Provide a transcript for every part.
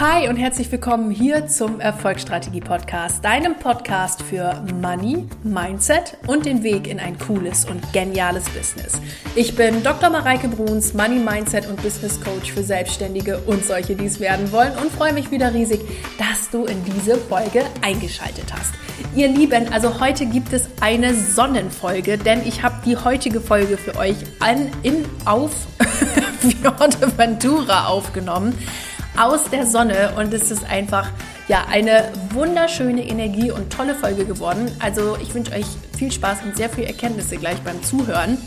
Hi und herzlich willkommen hier zum Erfolgsstrategie Podcast, deinem Podcast für Money, Mindset und den Weg in ein cooles und geniales Business. Ich bin Dr. Mareike Bruns, Money, Mindset und Business Coach für Selbstständige und solche, die es werden wollen und freue mich wieder riesig, dass du in diese Folge eingeschaltet hast. Ihr Lieben, also heute gibt es eine Sonnenfolge, denn ich habe die heutige Folge für euch an, in, auf Ventura aufgenommen aus der Sonne und es ist einfach ja eine wunderschöne Energie und tolle Folge geworden. Also ich wünsche euch viel Spaß und sehr viel Erkenntnisse gleich beim Zuhören.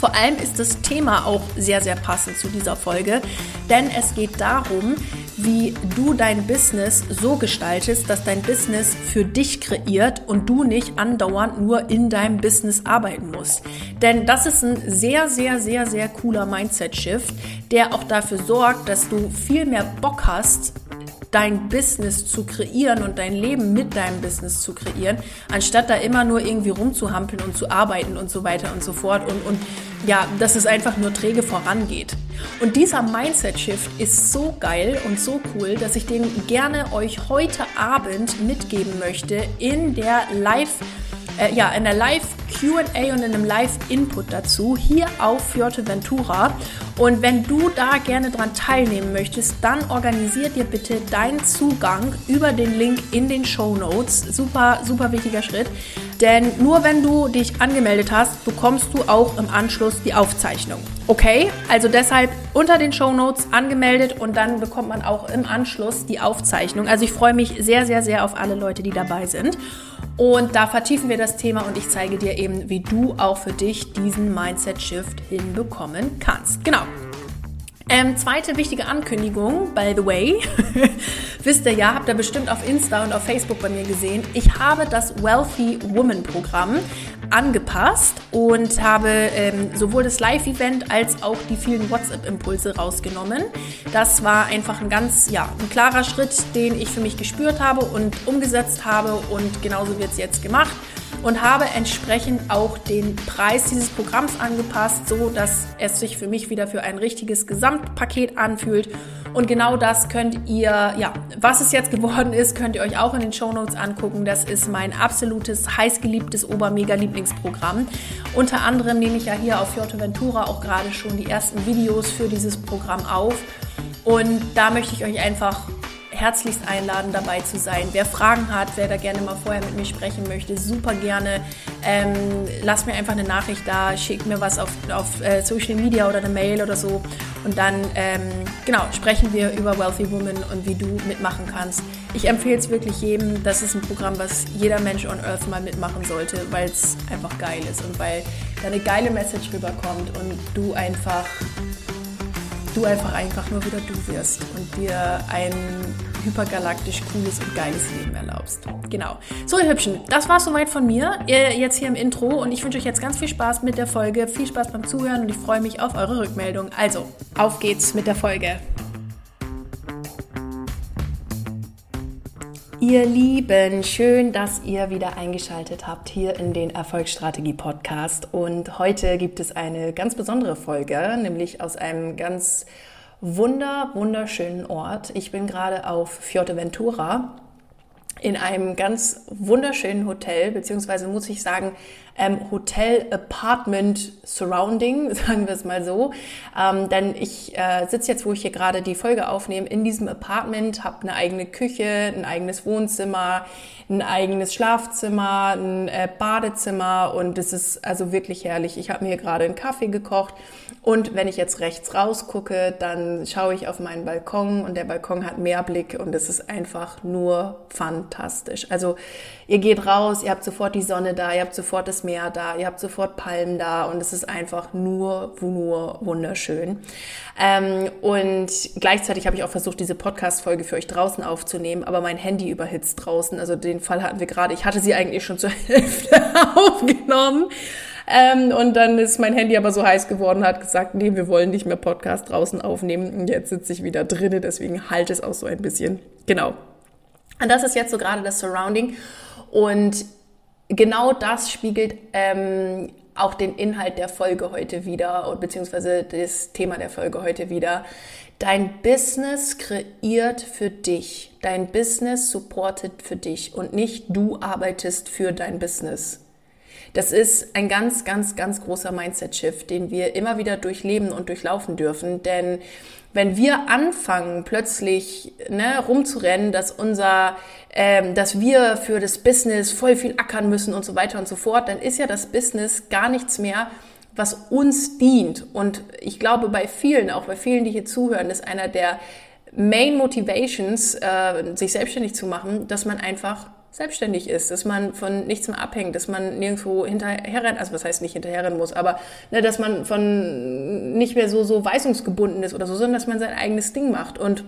Vor allem ist das Thema auch sehr, sehr passend zu dieser Folge, denn es geht darum, wie du dein Business so gestaltest, dass dein Business für dich kreiert und du nicht andauernd nur in deinem Business arbeiten musst. Denn das ist ein sehr, sehr, sehr, sehr cooler Mindset-Shift, der auch dafür sorgt, dass du viel mehr Bock hast, dein Business zu kreieren und dein Leben mit deinem Business zu kreieren, anstatt da immer nur irgendwie rumzuhampeln und zu arbeiten und so weiter und so fort und, und ja, dass es einfach nur träge vorangeht. Und dieser Mindset-Shift ist so geil und so cool, dass ich den gerne euch heute Abend mitgeben möchte in der Live- äh, ja, in der Live QA und in einem Live-Input dazu hier auf Ventura. Und wenn du da gerne dran teilnehmen möchtest, dann organisier dir bitte deinen Zugang über den Link in den Show Notes. Super, super wichtiger Schritt. Denn nur wenn du dich angemeldet hast, bekommst du auch im Anschluss die Aufzeichnung. Okay? Also deshalb unter den Show Notes angemeldet und dann bekommt man auch im Anschluss die Aufzeichnung. Also ich freue mich sehr, sehr, sehr auf alle Leute, die dabei sind. Und da vertiefen wir das Thema und ich zeige dir eben, wie du auch für dich diesen Mindset-Shift hinbekommen kannst. Genau. Ähm, zweite wichtige Ankündigung, by the way, wisst ihr ja, habt ihr bestimmt auf Insta und auf Facebook bei mir gesehen. Ich habe das Wealthy Woman Programm angepasst und habe ähm, sowohl das Live-Event als auch die vielen WhatsApp-Impulse rausgenommen. Das war einfach ein ganz, ja, ein klarer Schritt, den ich für mich gespürt habe und umgesetzt habe und genauso wird es jetzt gemacht und habe entsprechend auch den Preis dieses Programms angepasst, so dass es sich für mich wieder für ein richtiges Gesamtpaket anfühlt. Und genau das könnt ihr, ja, was es jetzt geworden ist, könnt ihr euch auch in den Show Notes angucken. Das ist mein absolutes, heißgeliebtes Obermega-Lieblingsprogramm. Unter anderem nehme ich ja hier auf Ventura auch gerade schon die ersten Videos für dieses Programm auf. Und da möchte ich euch einfach herzlichst einladen, dabei zu sein. Wer Fragen hat, wer da gerne mal vorher mit mir sprechen möchte, super gerne. Ähm, lasst mir einfach eine Nachricht da, schickt mir was auf, auf äh, Social Media oder eine Mail oder so. Und dann, ähm, genau, sprechen wir über Wealthy Woman und wie du mitmachen kannst. Ich empfehle es wirklich jedem. Das ist ein Programm, was jeder Mensch on Earth mal mitmachen sollte, weil es einfach geil ist und weil da eine geile Message rüberkommt und du einfach du einfach einfach nur wieder du wirst und dir ein hypergalaktisch cooles und geiles Leben erlaubst. Genau. So, ihr Hübschen, das war soweit von mir. Jetzt hier im Intro und ich wünsche euch jetzt ganz viel Spaß mit der Folge. Viel Spaß beim Zuhören und ich freue mich auf eure Rückmeldung. Also, auf geht's mit der Folge. Ihr Lieben, schön, dass ihr wieder eingeschaltet habt hier in den Erfolgsstrategie Podcast. Und heute gibt es eine ganz besondere Folge, nämlich aus einem ganz wunder, wunderschönen Ort. Ich bin gerade auf Fuerteventura in einem ganz wunderschönen Hotel, beziehungsweise muss ich sagen, ähm, Hotel Apartment Surrounding, sagen wir es mal so. Ähm, denn ich äh, sitze jetzt, wo ich hier gerade die Folge aufnehme, in diesem Apartment, habe eine eigene Küche, ein eigenes Wohnzimmer, ein eigenes Schlafzimmer, ein äh, Badezimmer und es ist also wirklich herrlich. Ich habe mir gerade einen Kaffee gekocht und wenn ich jetzt rechts rausgucke, dann schaue ich auf meinen Balkon und der Balkon hat Meerblick und es ist einfach nur fantastisch. Also ihr geht raus, ihr habt sofort die Sonne da, ihr habt sofort das Meer da, ihr habt sofort Palmen da und es ist einfach nur, nur wunderschön. Ähm, und gleichzeitig habe ich auch versucht, diese Podcast-Folge für euch draußen aufzunehmen, aber mein Handy überhitzt draußen. Also den Fall hatten wir gerade. Ich hatte sie eigentlich schon zur Hälfte aufgenommen. Ähm, und dann ist mein Handy aber so heiß geworden, hat gesagt, nee, wir wollen nicht mehr Podcast draußen aufnehmen. Und jetzt sitze ich wieder drinne, deswegen halte es auch so ein bisschen. Genau. Und das ist jetzt so gerade das Surrounding. Und genau das spiegelt ähm, auch den Inhalt der Folge heute wieder, beziehungsweise das Thema der Folge heute wieder. Dein Business kreiert für dich. Dein Business supportet für dich und nicht du arbeitest für dein Business. Das ist ein ganz, ganz, ganz großer Mindset-Shift, den wir immer wieder durchleben und durchlaufen dürfen. Denn wenn wir anfangen, plötzlich ne, rumzurennen, dass unser, ähm, dass wir für das Business voll viel ackern müssen und so weiter und so fort, dann ist ja das Business gar nichts mehr, was uns dient. Und ich glaube, bei vielen, auch bei vielen, die hier zuhören, ist einer der Main Motivations, äh, sich selbstständig zu machen, dass man einfach selbstständig ist, dass man von nichts mehr abhängt, dass man nirgendwo hinterherrennen, also was heißt nicht hinterherrennen muss, aber ne, dass man von nicht mehr so, so weisungsgebunden ist oder so, sondern dass man sein eigenes Ding macht. Und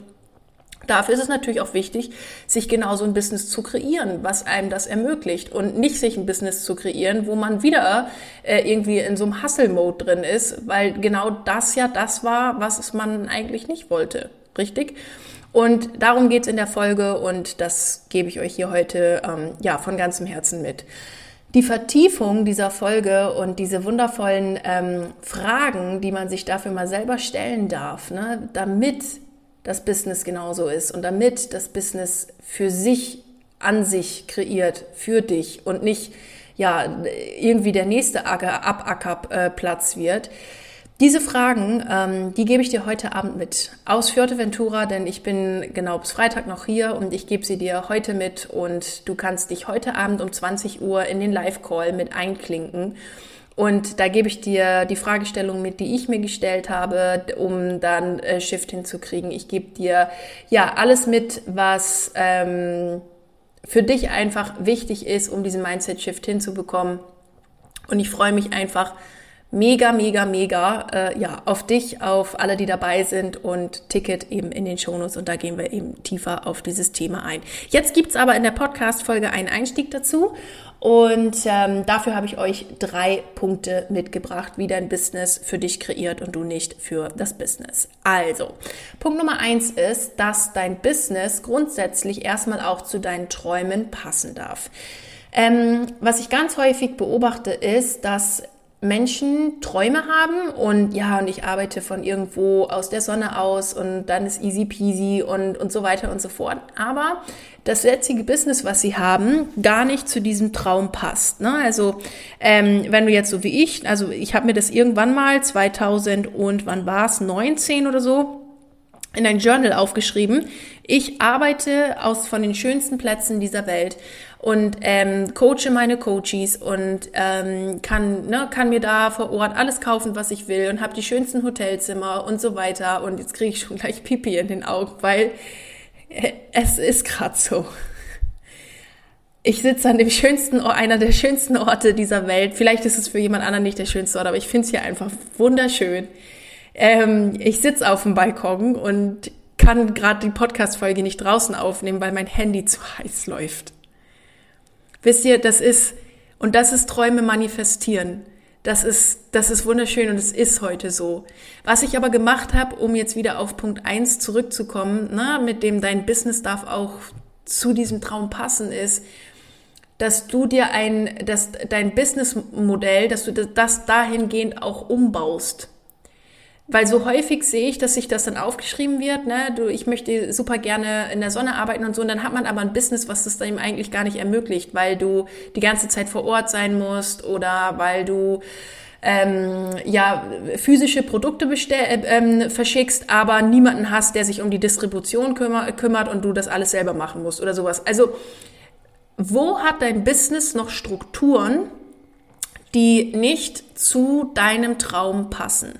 Dafür ist es natürlich auch wichtig, sich genau so ein Business zu kreieren, was einem das ermöglicht und nicht sich ein Business zu kreieren, wo man wieder äh, irgendwie in so einem Hustle-Mode drin ist, weil genau das ja das war, was man eigentlich nicht wollte. Richtig? Und darum geht's in der Folge und das gebe ich euch hier heute ähm, ja von ganzem Herzen mit. Die Vertiefung dieser Folge und diese wundervollen ähm, Fragen, die man sich dafür mal selber stellen darf, ne, damit das Business genauso ist und damit das Business für sich an sich kreiert, für dich und nicht ja irgendwie der nächste Abackerplatz wird, diese Fragen, ähm, die gebe ich dir heute Abend mit aus Fuerteventura, denn ich bin genau bis Freitag noch hier und ich gebe sie dir heute mit und du kannst dich heute Abend um 20 Uhr in den Live-Call mit einklinken. Und da gebe ich dir die Fragestellung mit, die ich mir gestellt habe, um dann äh, Shift hinzukriegen. Ich gebe dir ja alles mit, was ähm, für dich einfach wichtig ist, um diesen Mindset-Shift hinzubekommen. Und ich freue mich einfach, mega, mega, mega äh, ja, auf dich, auf alle, die dabei sind und Ticket eben in den Shownotes und da gehen wir eben tiefer auf dieses Thema ein. Jetzt gibt's aber in der Podcast-Folge einen Einstieg dazu und ähm, dafür habe ich euch drei Punkte mitgebracht, wie dein Business für dich kreiert und du nicht für das Business. Also, Punkt Nummer eins ist, dass dein Business grundsätzlich erstmal auch zu deinen Träumen passen darf. Ähm, was ich ganz häufig beobachte, ist, dass Menschen Träume haben und ja, und ich arbeite von irgendwo aus der Sonne aus und dann ist easy peasy und, und so weiter und so fort. Aber das jetzige Business, was sie haben, gar nicht zu diesem Traum passt. Ne? Also ähm, wenn du jetzt so wie ich, also ich habe mir das irgendwann mal 2000 und wann war es, 19 oder so, in ein Journal aufgeschrieben. Ich arbeite aus von den schönsten Plätzen dieser Welt und ähm, coache meine Coaches und ähm, kann, ne, kann mir da vor Ort alles kaufen, was ich will und habe die schönsten Hotelzimmer und so weiter. Und jetzt kriege ich schon gleich Pipi in den Augen, weil äh, es ist gerade so. Ich sitze an dem schönsten einer der schönsten Orte dieser Welt. Vielleicht ist es für jemand anderen nicht der schönste Ort, aber ich finde es hier einfach wunderschön. Ähm, ich sitze auf dem Balkon und kann gerade die Podcast-Folge nicht draußen aufnehmen, weil mein Handy zu heiß läuft. Wisst ihr, das ist, und das ist Träume manifestieren. Das ist, das ist wunderschön und es ist heute so. Was ich aber gemacht habe, um jetzt wieder auf Punkt eins zurückzukommen, na, mit dem dein Business darf auch zu diesem Traum passen, ist, dass du dir ein, dass dein Businessmodell, dass du das dahingehend auch umbaust. Weil so häufig sehe ich, dass sich das dann aufgeschrieben wird, ne, du, ich möchte super gerne in der Sonne arbeiten und so, und dann hat man aber ein Business, was das dann eigentlich gar nicht ermöglicht, weil du die ganze Zeit vor Ort sein musst oder weil du ähm, ja physische Produkte bestell, äh, ähm, verschickst, aber niemanden hast, der sich um die Distribution kümmer, kümmert und du das alles selber machen musst oder sowas. Also wo hat dein Business noch Strukturen, die nicht zu deinem Traum passen?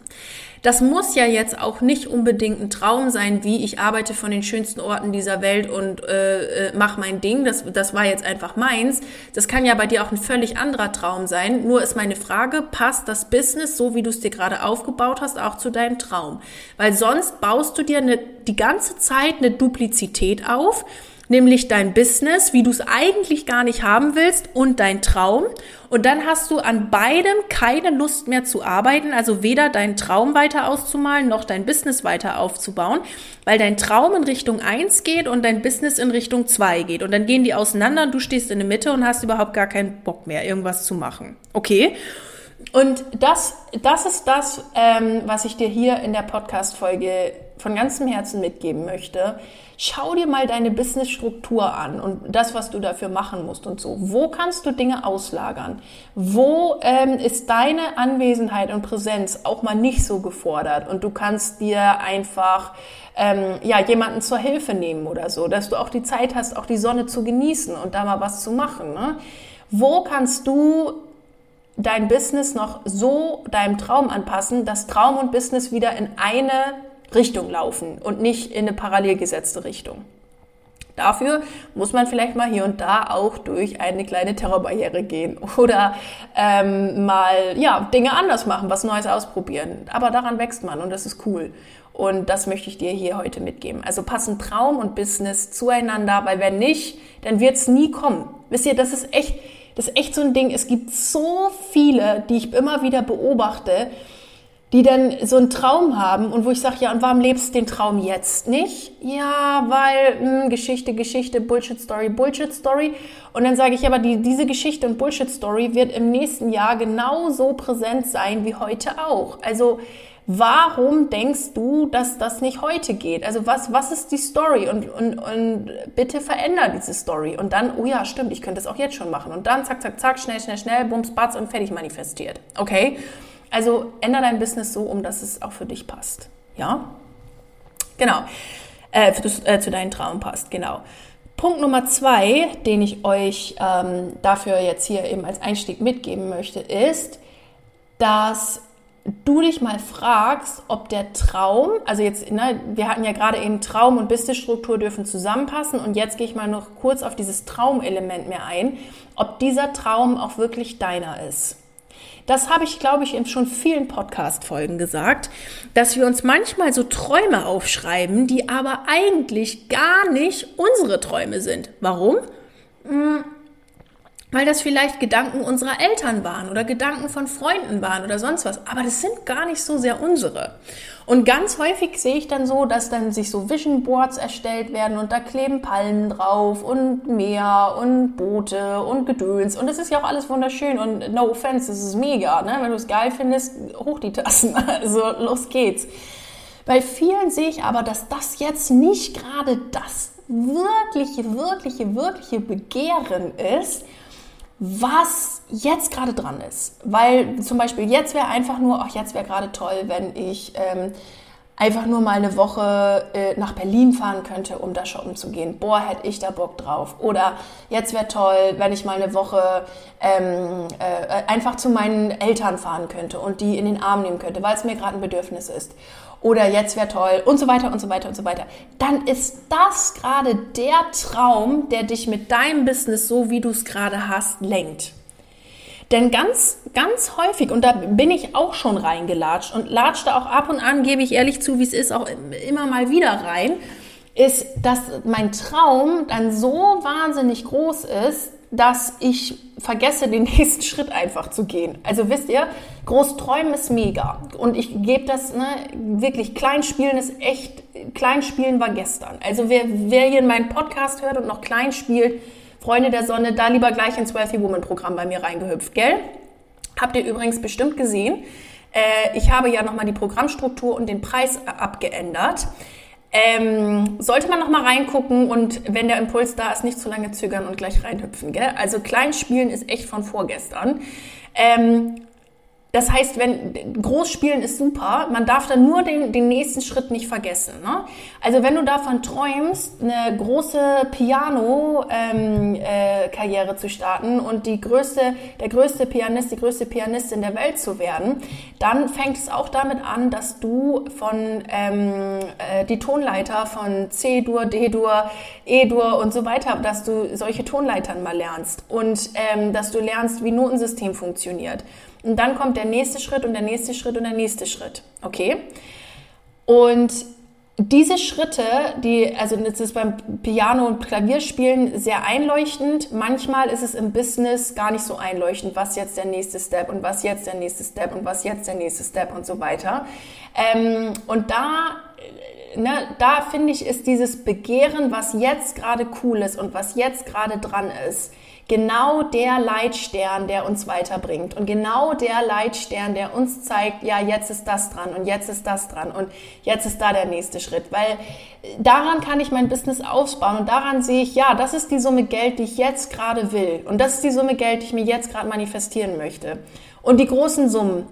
Das muss ja jetzt auch nicht unbedingt ein Traum sein, wie ich arbeite von den schönsten Orten dieser Welt und äh, äh, mach mein Ding. Das, das war jetzt einfach meins. Das kann ja bei dir auch ein völlig anderer Traum sein. Nur ist meine Frage, passt das Business, so wie du es dir gerade aufgebaut hast, auch zu deinem Traum? Weil sonst baust du dir eine, die ganze Zeit eine Duplizität auf nämlich dein Business, wie du es eigentlich gar nicht haben willst und dein Traum. Und dann hast du an beidem keine Lust mehr zu arbeiten, also weder deinen Traum weiter auszumalen, noch dein Business weiter aufzubauen, weil dein Traum in Richtung eins geht und dein Business in Richtung zwei geht. Und dann gehen die auseinander und du stehst in der Mitte und hast überhaupt gar keinen Bock mehr, irgendwas zu machen. Okay? Und das, das ist das, ähm, was ich dir hier in der Podcast-Folge von ganzem Herzen mitgeben möchte. Schau dir mal deine Businessstruktur an und das, was du dafür machen musst und so. Wo kannst du Dinge auslagern? Wo ähm, ist deine Anwesenheit und Präsenz auch mal nicht so gefordert und du kannst dir einfach ähm, ja jemanden zur Hilfe nehmen oder so, dass du auch die Zeit hast, auch die Sonne zu genießen und da mal was zu machen. Ne? Wo kannst du dein Business noch so deinem Traum anpassen, dass Traum und Business wieder in eine Richtung laufen und nicht in eine parallel gesetzte Richtung. Dafür muss man vielleicht mal hier und da auch durch eine kleine Terrorbarriere gehen oder ähm, mal ja Dinge anders machen, was Neues ausprobieren. Aber daran wächst man und das ist cool. Und das möchte ich dir hier heute mitgeben. Also passen Traum und Business zueinander, weil wenn nicht, dann wird es nie kommen. Wisst ihr, das ist echt, das ist echt so ein Ding. Es gibt so viele, die ich immer wieder beobachte, die dann so einen Traum haben und wo ich sage, ja, und warum lebst du den Traum jetzt nicht? Ja, weil mh, hm, Geschichte, Geschichte, Bullshit Story, Bullshit Story. Und dann sage ich, aber die, diese Geschichte und Bullshit Story wird im nächsten Jahr genauso präsent sein wie heute auch. Also warum denkst du, dass das nicht heute geht? Also was, was ist die Story? Und, und, und bitte veränder diese Story. Und dann, oh ja, stimmt, ich könnte es auch jetzt schon machen. Und dann zack, zack, zack, schnell, schnell, schnell, bums, batz und fertig manifestiert. Okay? Also ändere dein Business so, um dass es auch für dich passt. Ja? Genau. Äh, für, äh, zu deinem Traum passt, genau. Punkt Nummer zwei, den ich euch ähm, dafür jetzt hier eben als Einstieg mitgeben möchte, ist, dass du dich mal fragst, ob der Traum, also jetzt, ne, wir hatten ja gerade eben Traum und Businessstruktur dürfen zusammenpassen und jetzt gehe ich mal noch kurz auf dieses Traumelement mehr ein, ob dieser Traum auch wirklich deiner ist. Das habe ich, glaube ich, in schon vielen Podcast-Folgen gesagt, dass wir uns manchmal so Träume aufschreiben, die aber eigentlich gar nicht unsere Träume sind. Warum? Hm, weil das vielleicht Gedanken unserer Eltern waren oder Gedanken von Freunden waren oder sonst was. Aber das sind gar nicht so sehr unsere. Und ganz häufig sehe ich dann so, dass dann sich so Vision Boards erstellt werden und da kleben Palmen drauf und Meer und Boote und Gedöns. Und das ist ja auch alles wunderschön und no offense, das ist mega. Ne? Wenn du es geil findest, hoch die Tassen. Also los geht's. Bei vielen sehe ich aber, dass das jetzt nicht gerade das wirkliche, wirkliche, wirkliche Begehren ist, was jetzt gerade dran ist. Weil zum Beispiel jetzt wäre einfach nur, ach, jetzt wäre gerade toll, wenn ich ähm, einfach nur mal eine Woche äh, nach Berlin fahren könnte, um da shoppen zu gehen. Boah, hätte ich da Bock drauf. Oder jetzt wäre toll, wenn ich mal eine Woche ähm, äh, einfach zu meinen Eltern fahren könnte und die in den Arm nehmen könnte, weil es mir gerade ein Bedürfnis ist oder jetzt wäre toll und so weiter und so weiter und so weiter, dann ist das gerade der Traum, der dich mit deinem Business, so wie du es gerade hast, lenkt. Denn ganz, ganz häufig, und da bin ich auch schon reingelatscht und latschte auch ab und an, gebe ich ehrlich zu, wie es ist, auch immer mal wieder rein, ist, dass mein Traum dann so wahnsinnig groß ist, dass ich vergesse, den nächsten Schritt einfach zu gehen. Also wisst ihr, groß träumen ist mega. Und ich gebe das, ne, wirklich, Kleinspielen ist echt, Kleinspielen war gestern. Also wer, wer hier in meinen Podcast hört und noch klein spielt, Freunde der Sonne, da lieber gleich ins Wealthy Woman Programm bei mir reingehüpft, gell? Habt ihr übrigens bestimmt gesehen. Äh, ich habe ja nochmal die Programmstruktur und den Preis abgeändert. Ähm, sollte man noch mal reingucken und wenn der Impuls da ist, nicht zu lange zögern und gleich reinhüpfen. Gell? Also Kleinspielen ist echt von vorgestern. Ähm, das heißt, wenn Großspielen ist super, man darf dann nur den, den nächsten Schritt nicht vergessen. Ne? Also wenn du davon träumst, eine große Piano-Karriere ähm, äh, zu starten und die größte, der größte Pianist, die größte Pianistin der Welt zu werden, dann fängt es auch damit an, dass du von ähm, äh, die Tonleiter von C-Dur, D-Dur, E-Dur und so weiter, dass du solche Tonleitern mal lernst und ähm, dass du lernst, wie Notensystem funktioniert. Und dann kommt der nächste Schritt und der nächste Schritt und der nächste Schritt. Okay? Und diese Schritte, die, also das ist beim Piano und Klavierspielen sehr einleuchtend. Manchmal ist es im Business gar nicht so einleuchtend, was jetzt der nächste Step und was jetzt der nächste Step und was jetzt der nächste Step und so weiter. Ähm, und da, ne, da finde ich, ist dieses Begehren, was jetzt gerade cool ist und was jetzt gerade dran ist, genau der Leitstern, der uns weiterbringt und genau der Leitstern, der uns zeigt, ja, jetzt ist das dran und jetzt ist das dran und jetzt ist da der nächste Schritt, weil daran kann ich mein Business aufbauen und daran sehe ich, ja, das ist die Summe Geld, die ich jetzt gerade will und das ist die Summe Geld, die ich mir jetzt gerade manifestieren möchte. Und die großen Summen,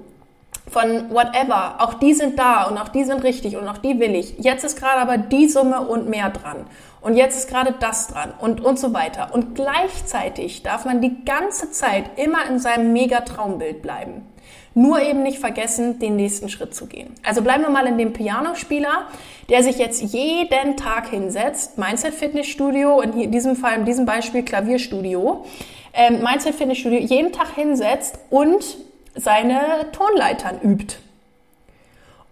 von whatever, auch die sind da und auch die sind richtig und auch die will ich. Jetzt ist gerade aber die Summe und mehr dran. Und jetzt ist gerade das dran und, und so weiter. Und gleichzeitig darf man die ganze Zeit immer in seinem Mega-Traumbild bleiben. Nur eben nicht vergessen, den nächsten Schritt zu gehen. Also bleiben wir mal in dem Pianospieler, der sich jetzt jeden Tag hinsetzt, Mindset Fitnessstudio, in diesem Fall, in diesem Beispiel Klavierstudio, ähm, Mindset Fitnessstudio, jeden Tag hinsetzt und seine Tonleitern übt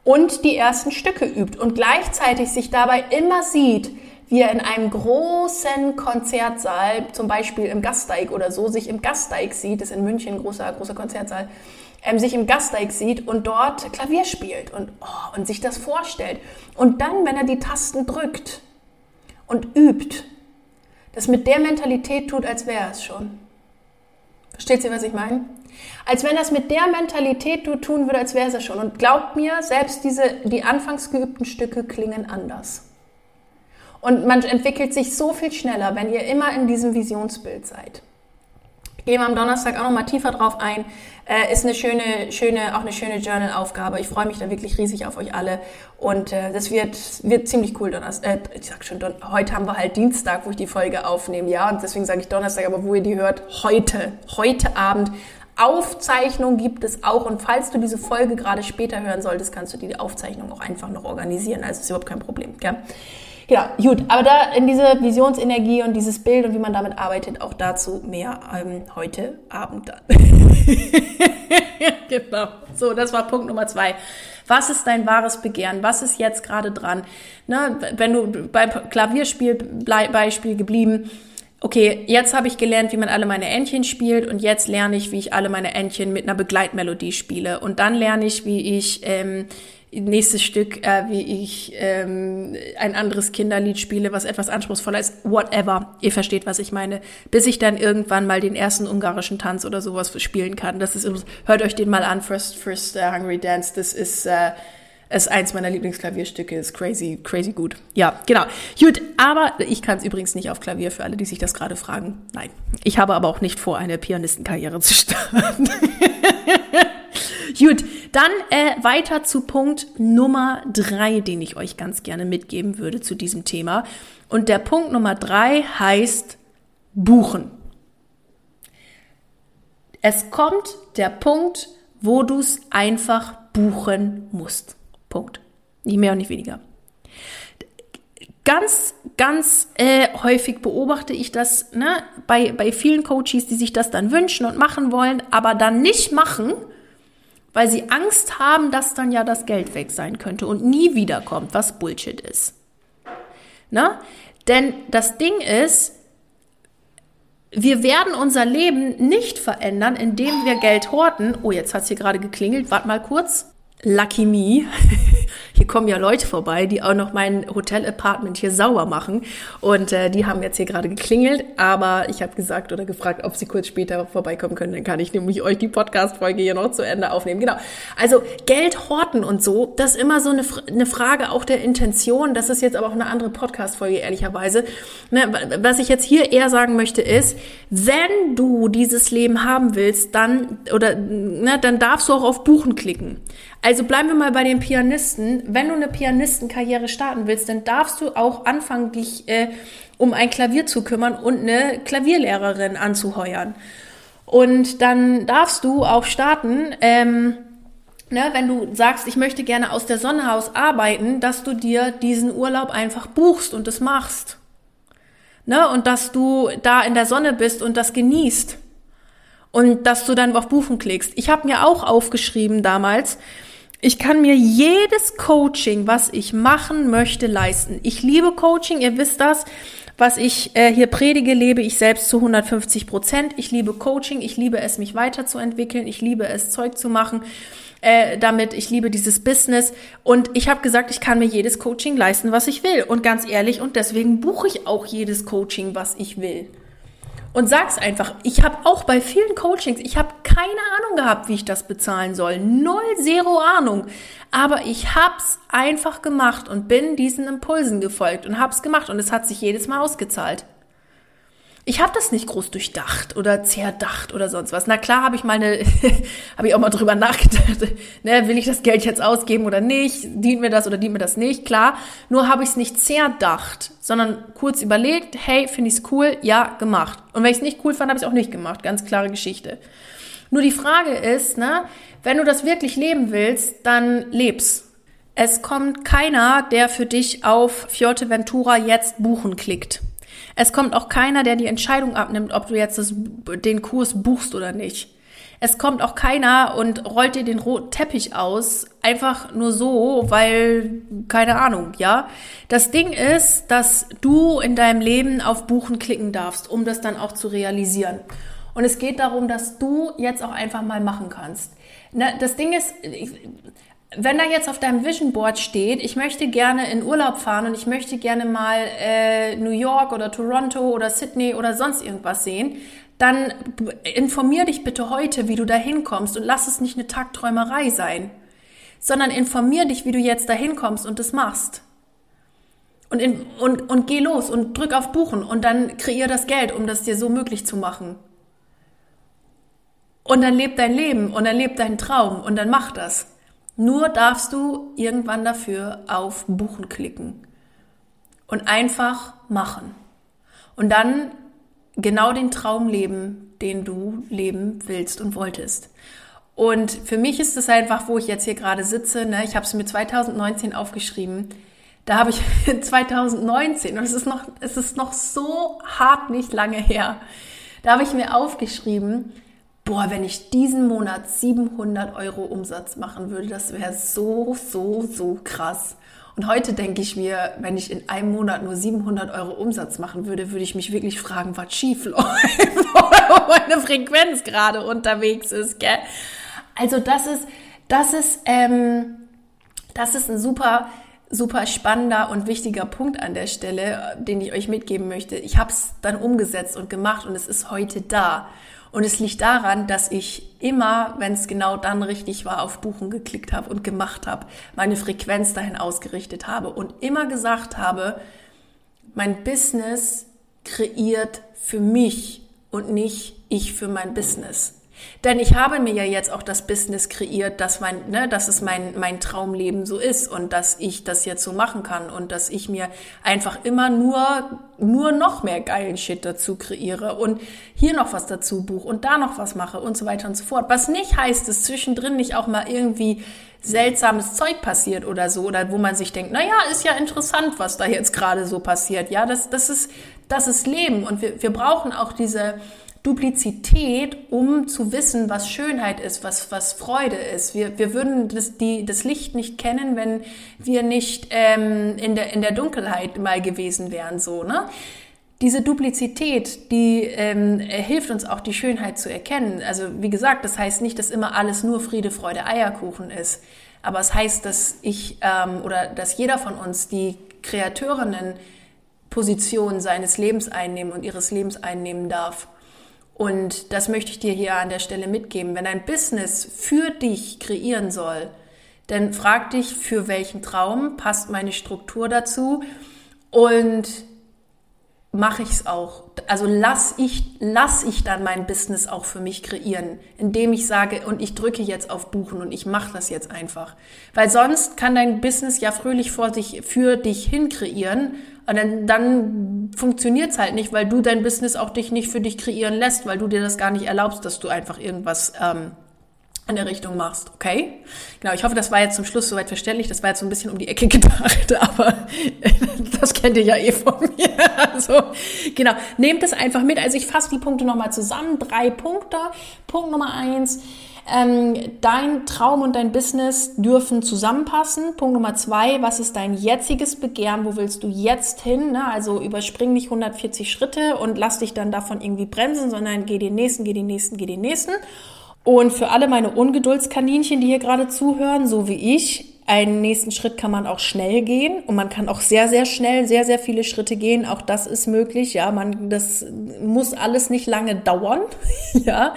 und die ersten Stücke übt und gleichzeitig sich dabei immer sieht, wie er in einem großen Konzertsaal, zum Beispiel im Gasteig oder so, sich im Gasteig sieht, das ist in München ein großer, großer Konzertsaal, ähm, sich im Gasteig sieht und dort Klavier spielt und, oh, und sich das vorstellt. Und dann, wenn er die Tasten drückt und übt, das mit der Mentalität tut, als wäre es schon. Versteht ihr, was ich meine? Als wenn das mit der Mentalität tun würde, als wäre es schon. Und glaubt mir, selbst diese, die anfangs geübten Stücke klingen anders. Und man entwickelt sich so viel schneller, wenn ihr immer in diesem Visionsbild seid. Gehen wir am Donnerstag auch noch mal tiefer drauf ein. Äh, ist eine schöne, schöne, auch eine schöne Journal-Aufgabe. Ich freue mich da wirklich riesig auf euch alle. Und äh, das wird, wird ziemlich cool. Donnerstag, äh, ich sag schon, Don heute haben wir halt Dienstag, wo ich die Folge aufnehme. Ja, und deswegen sage ich Donnerstag, aber wo ihr die hört, heute, heute Abend Aufzeichnung gibt es auch. Und falls du diese Folge gerade später hören solltest, kannst du die Aufzeichnung auch einfach noch organisieren. Also ist überhaupt kein Problem. Gell? Genau, gut. Aber da in diese Visionsenergie und dieses Bild und wie man damit arbeitet, auch dazu mehr ähm, heute Abend dann. genau. So, das war Punkt Nummer zwei. Was ist dein wahres Begehren? Was ist jetzt gerade dran? Ne, wenn du beim Klavierspielbeispiel geblieben, okay, jetzt habe ich gelernt, wie man alle meine Entchen spielt und jetzt lerne ich, wie ich alle meine Entchen mit einer Begleitmelodie spiele. Und dann lerne ich, wie ich ähm, nächstes Stück, äh, wie ich ähm, ein anderes Kinderlied spiele, was etwas anspruchsvoller ist, whatever. Ihr versteht, was ich meine. Bis ich dann irgendwann mal den ersten ungarischen Tanz oder sowas spielen kann. Das ist, hört euch den mal an, First, First uh, Hungry Dance. Das ist äh, ist eins meiner Lieblingsklavierstücke, ist crazy, crazy gut. Ja, genau. Gut, aber ich kann es übrigens nicht auf Klavier für alle, die sich das gerade fragen. Nein, ich habe aber auch nicht vor, eine Pianistenkarriere zu starten. Gut, dann äh, weiter zu Punkt Nummer drei, den ich euch ganz gerne mitgeben würde zu diesem Thema. Und der Punkt Nummer drei heißt buchen. Es kommt der Punkt, wo du es einfach buchen musst. Punkt. Nicht mehr und nicht weniger. Ganz, ganz äh, häufig beobachte ich das ne, bei, bei vielen Coaches, die sich das dann wünschen und machen wollen, aber dann nicht machen, weil sie Angst haben, dass dann ja das Geld weg sein könnte und nie wiederkommt, was Bullshit ist. Ne? Denn das Ding ist, wir werden unser Leben nicht verändern, indem wir Geld horten. Oh, jetzt hat es hier gerade geklingelt. Wart mal kurz. Lucky me. Hier kommen ja Leute vorbei, die auch noch mein Hotel-Apartment hier sauber machen. Und äh, die haben jetzt hier gerade geklingelt, aber ich habe gesagt oder gefragt, ob sie kurz später vorbeikommen können. Dann kann ich nämlich euch die Podcast-Folge hier noch zu Ende aufnehmen. Genau. Also Geld horten und so, das ist immer so eine, eine Frage auch der Intention. Das ist jetzt aber auch eine andere Podcast-Folge, ehrlicherweise. Ne, was ich jetzt hier eher sagen möchte ist, wenn du dieses Leben haben willst, dann oder ne, dann darfst du auch auf Buchen klicken. Also bleiben wir mal bei den Pianisten. Wenn du eine Pianistenkarriere starten willst, dann darfst du auch anfangen, dich äh, um ein Klavier zu kümmern und eine Klavierlehrerin anzuheuern. Und dann darfst du auch starten, ähm, ne, wenn du sagst, ich möchte gerne aus der Sonne aus arbeiten, dass du dir diesen Urlaub einfach buchst und das machst. Ne, und dass du da in der Sonne bist und das genießt. Und dass du dann auf Buchen klickst. Ich habe mir auch aufgeschrieben damals, ich kann mir jedes Coaching, was ich machen möchte, leisten. Ich liebe Coaching, ihr wisst das. Was ich äh, hier predige, lebe ich selbst zu 150 Prozent. Ich liebe Coaching, ich liebe es, mich weiterzuentwickeln, ich liebe es, Zeug zu machen äh, damit, ich liebe dieses Business. Und ich habe gesagt, ich kann mir jedes Coaching leisten, was ich will. Und ganz ehrlich, und deswegen buche ich auch jedes Coaching, was ich will. Und sag's einfach. Ich habe auch bei vielen Coachings, ich habe keine Ahnung gehabt, wie ich das bezahlen soll. Null, zero Ahnung. Aber ich hab's einfach gemacht und bin diesen Impulsen gefolgt und hab's gemacht und es hat sich jedes Mal ausgezahlt. Ich habe das nicht groß durchdacht oder zerdacht oder sonst was. Na klar, habe ich mal eine, habe ich auch mal drüber nachgedacht. Ne, will ich das Geld jetzt ausgeben oder nicht? Dient mir das oder dient mir das nicht? Klar. Nur habe ich es nicht zerdacht, sondern kurz überlegt. Hey, finde ich es cool? Ja, gemacht. Und wenn ich es nicht cool fand, habe ich es auch nicht gemacht. Ganz klare Geschichte. Nur die Frage ist, ne, wenn du das wirklich leben willst, dann leb's. Es kommt keiner, der für dich auf Ventura jetzt buchen klickt. Es kommt auch keiner, der die Entscheidung abnimmt, ob du jetzt das, den Kurs buchst oder nicht. Es kommt auch keiner und rollt dir den roten Teppich aus, einfach nur so, weil, keine Ahnung, ja. Das Ding ist, dass du in deinem Leben auf Buchen klicken darfst, um das dann auch zu realisieren. Und es geht darum, dass du jetzt auch einfach mal machen kannst. Das Ding ist, wenn da jetzt auf deinem Vision Board steht, ich möchte gerne in Urlaub fahren und ich möchte gerne mal äh, New York oder Toronto oder Sydney oder sonst irgendwas sehen, dann informier dich bitte heute, wie du da hinkommst und lass es nicht eine Tagträumerei sein, sondern informier dich, wie du jetzt da hinkommst und das machst. Und, in, und, und geh los und drück auf Buchen und dann kreier das Geld, um das dir so möglich zu machen. Und dann leb dein Leben und dann leb deinen Traum und dann mach das. Nur darfst du irgendwann dafür auf Buchen klicken und einfach machen. Und dann genau den Traum leben, den du leben willst und wolltest. Und für mich ist es einfach, wo ich jetzt hier gerade sitze, ne, ich habe es mir 2019 aufgeschrieben, da habe ich 2019, und es ist, noch, es ist noch so hart nicht lange her, da habe ich mir aufgeschrieben, boah, wenn ich diesen Monat 700 Euro Umsatz machen würde, das wäre so, so, so krass. Und heute denke ich mir, wenn ich in einem Monat nur 700 Euro Umsatz machen würde, würde ich mich wirklich fragen, was schief läuft, wo meine Frequenz gerade unterwegs ist. Gell? Also das ist, das ist, ähm, das ist ein super, super spannender und wichtiger Punkt an der Stelle, den ich euch mitgeben möchte. Ich habe es dann umgesetzt und gemacht und es ist heute da. Und es liegt daran, dass ich immer, wenn es genau dann richtig war, auf Buchen geklickt habe und gemacht habe, meine Frequenz dahin ausgerichtet habe und immer gesagt habe, mein Business kreiert für mich und nicht ich für mein Business. Denn ich habe mir ja jetzt auch das Business kreiert, dass mein, ne, dass es mein, mein Traumleben so ist und dass ich das jetzt so machen kann und dass ich mir einfach immer nur, nur noch mehr geilen Shit dazu kreiere und hier noch was dazu buche und da noch was mache und so weiter und so fort. Was nicht heißt, dass zwischendrin nicht auch mal irgendwie seltsames Zeug passiert oder so, oder wo man sich denkt, na ja, ist ja interessant, was da jetzt gerade so passiert. Ja, das, das ist, das ist Leben und wir, wir brauchen auch diese, Duplizität, um zu wissen, was Schönheit ist, was, was Freude ist. Wir, wir würden das, die, das Licht nicht kennen, wenn wir nicht ähm, in, der, in der Dunkelheit mal gewesen wären, so, ne? Diese Duplizität, die ähm, hilft uns auch, die Schönheit zu erkennen. Also wie gesagt, das heißt nicht, dass immer alles nur Friede, Freude, Eierkuchen ist. Aber es heißt, dass ich ähm, oder dass jeder von uns die Kreateurinnen Position seines Lebens einnehmen und ihres Lebens einnehmen darf. Und das möchte ich dir hier an der Stelle mitgeben. Wenn ein Business für dich kreieren soll, dann frag dich, für welchen Traum passt meine Struktur dazu und mache ich es auch. Also lass ich, lass ich dann mein Business auch für mich kreieren, indem ich sage, und ich drücke jetzt auf Buchen und ich mache das jetzt einfach. Weil sonst kann dein Business ja fröhlich vor sich, für dich hin kreieren und dann, dann funktioniert es halt nicht, weil du dein Business auch dich nicht für dich kreieren lässt, weil du dir das gar nicht erlaubst, dass du einfach irgendwas ähm, in der Richtung machst, okay? Genau, ich hoffe, das war jetzt zum Schluss soweit verständlich. Das war jetzt so ein bisschen um die Ecke gedacht, aber das kennt ihr ja eh von mir. Also, genau, nehmt es einfach mit. Also ich fasse die Punkte nochmal zusammen. Drei Punkte. Punkt Nummer eins. Ähm, dein Traum und dein Business dürfen zusammenpassen. Punkt Nummer zwei, was ist dein jetziges Begehren? Wo willst du jetzt hin? Ne? Also überspring nicht 140 Schritte und lass dich dann davon irgendwie bremsen, sondern geh den nächsten, geh den nächsten, geh den nächsten. Und für alle meine Ungeduldskaninchen, die hier gerade zuhören, so wie ich, einen nächsten Schritt kann man auch schnell gehen und man kann auch sehr, sehr schnell sehr, sehr viele Schritte gehen. Auch das ist möglich. Ja, man, das muss alles nicht lange dauern. ja.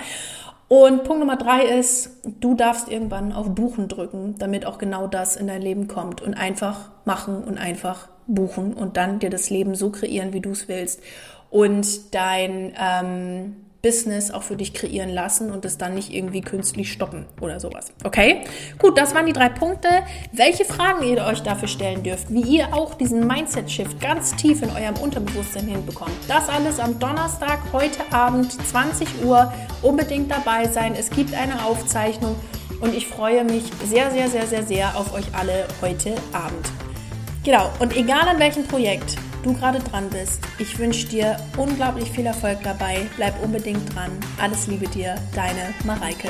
Und Punkt Nummer drei ist, du darfst irgendwann auf Buchen drücken, damit auch genau das in dein Leben kommt. Und einfach machen und einfach buchen und dann dir das Leben so kreieren, wie du es willst. Und dein ähm, Business auch für dich kreieren lassen und es dann nicht irgendwie künstlich stoppen oder sowas. Okay? Gut, das waren die drei Punkte. Welche Fragen ihr euch dafür stellen dürft, wie ihr auch diesen Mindset-Shift ganz tief in eurem Unterbewusstsein hinbekommt. Das alles am Donnerstag, heute Abend, 20 Uhr. Unbedingt dabei sein. Es gibt eine Aufzeichnung und ich freue mich sehr, sehr, sehr, sehr, sehr auf euch alle heute Abend. Genau, und egal an welchem Projekt du gerade dran bist, ich wünsche dir unglaublich viel Erfolg dabei. Bleib unbedingt dran. Alles Liebe dir, deine Mareike.